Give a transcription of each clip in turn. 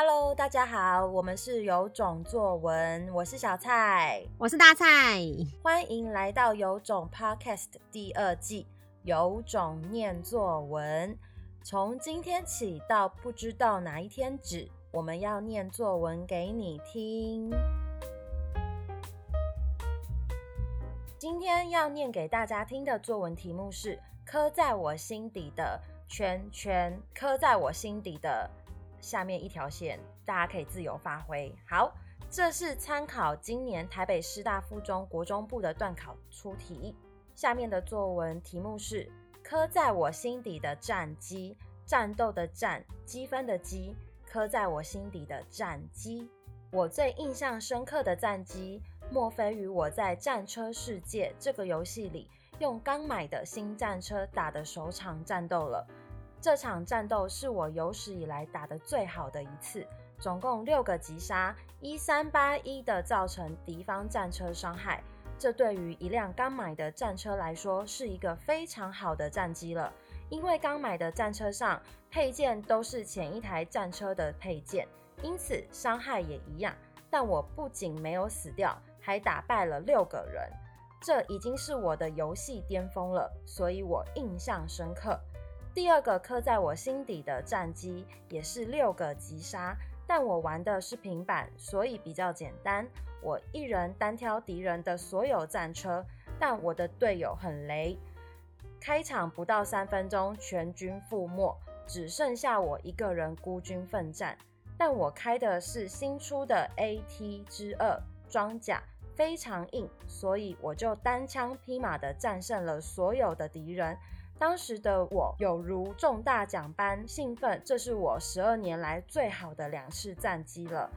Hello，大家好，我们是有种作文，我是小蔡，我是大蔡，欢迎来到有种 Podcast 第二季，有种念作文。从今天起到不知道哪一天止，我们要念作文给你听。今天要念给大家听的作文题目是“刻在我心底的圈圈”，刻在我心底的。下面一条线，大家可以自由发挥。好，这是参考今年台北师大附中国中部的段考出题。下面的作文题目是“刻在我心底的战机”，战斗的战，积分的积，刻在我心底的战机。我最印象深刻的战机，莫非于我在《战车世界》这个游戏里，用刚买的新战车打的首场战斗了。这场战斗是我有史以来打得最好的一次，总共六个击杀，一三八一的造成敌方战车伤害。这对于一辆刚买的战车来说是一个非常好的战绩了，因为刚买的战车上配件都是前一台战车的配件，因此伤害也一样。但我不仅没有死掉，还打败了六个人，这已经是我的游戏巅峰了，所以我印象深刻。第二个刻在我心底的战机也是六个击杀，但我玩的是平板，所以比较简单。我一人单挑敌人的所有战车，但我的队友很雷，开场不到三分钟全军覆没，只剩下我一个人孤军奋战。但我开的是新出的 AT 之二装甲，非常硬，所以我就单枪匹马的战胜了所有的敌人。当时的我有如中大奖般兴奋，这是我十二年来最好的两次战绩了。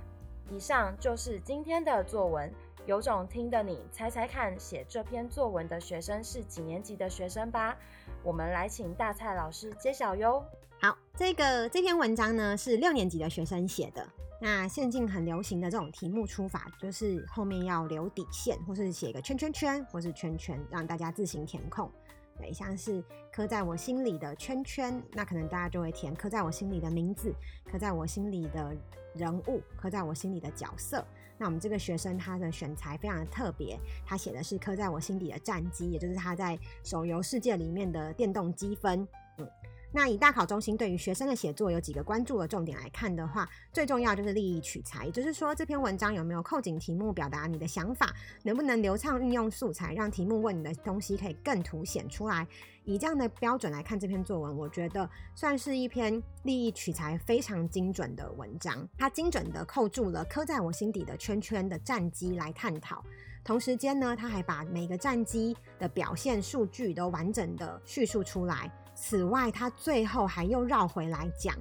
以上就是今天的作文，有种听的你猜猜看，写这篇作文的学生是几年级的学生吧？我们来请大蔡老师揭晓哟。好，这个这篇文章呢是六年级的学生写的。那现今很流行的这种题目出法，就是后面要留底线，或是写一个圈圈圈，或是圈圈，让大家自行填空。对，像是刻在我心里的圈圈，那可能大家就会填刻在我心里的名字，刻在我心里的人物，刻在我心里的角色。那我们这个学生他的选材非常的特别，他写的是刻在我心底的战机，也就是他在手游世界里面的电动积分。嗯。那以大考中心对于学生的写作有几个关注的重点来看的话，最重要就是立意取材，也就是说这篇文章有没有扣紧题目，表达你的想法，能不能流畅运用素材，让题目问你的东西可以更凸显出来。以这样的标准来看这篇作文，我觉得算是一篇立意取材非常精准的文章。它精准的扣住了刻在我心底的圈圈的战机来探讨，同时间呢，他还把每个战机的表现数据都完整的叙述出来。此外，他最后还又绕回来讲，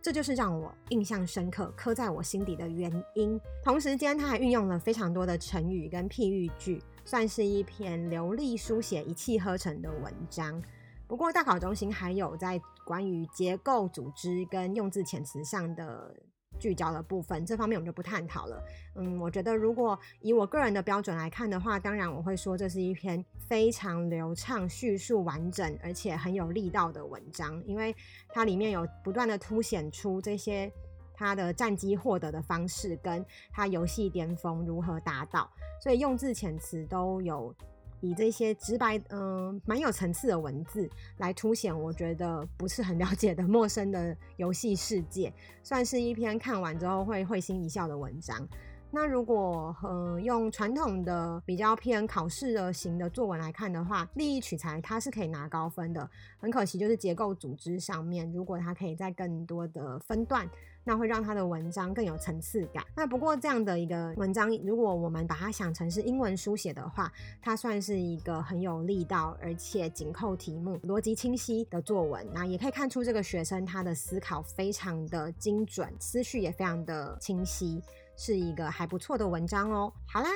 这就是让我印象深刻、刻在我心底的原因。同时间，他还运用了非常多的成语跟譬喻句，算是一篇流利书写、一气呵成的文章。不过，大考中心还有在关于结构、组织跟用字遣词上的。聚焦的部分，这方面我们就不探讨了。嗯，我觉得如果以我个人的标准来看的话，当然我会说这是一篇非常流畅、叙述完整，而且很有力道的文章，因为它里面有不断的凸显出这些他的战机获得的方式，跟他游戏巅峰如何达到，所以用字遣词都有。以这些直白、嗯、蛮有层次的文字来凸显，我觉得不是很了解的陌生的游戏世界，算是一篇看完之后会会心一笑的文章。那如果呃用传统的比较偏考试的型的作文来看的话，立意取材它是可以拿高分的。很可惜就是结构组织上面，如果它可以在更多的分段，那会让它的文章更有层次感。那不过这样的一个文章，如果我们把它想成是英文书写的话，它算是一个很有力道而且紧扣题目、逻辑清晰的作文。那也可以看出这个学生他的思考非常的精准，思绪也非常的清晰。是一个还不错的文章哦。好啦，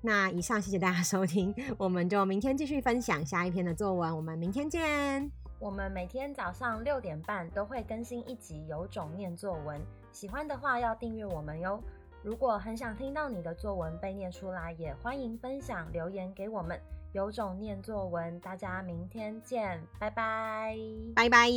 那以上谢谢大家收听，我们就明天继续分享下一篇的作文。我们明天见。我们每天早上六点半都会更新一集《有种念作文》，喜欢的话要订阅我们哟。如果很想听到你的作文被念出来，也欢迎分享留言给我们。有种念作文，大家明天见，拜拜，拜拜。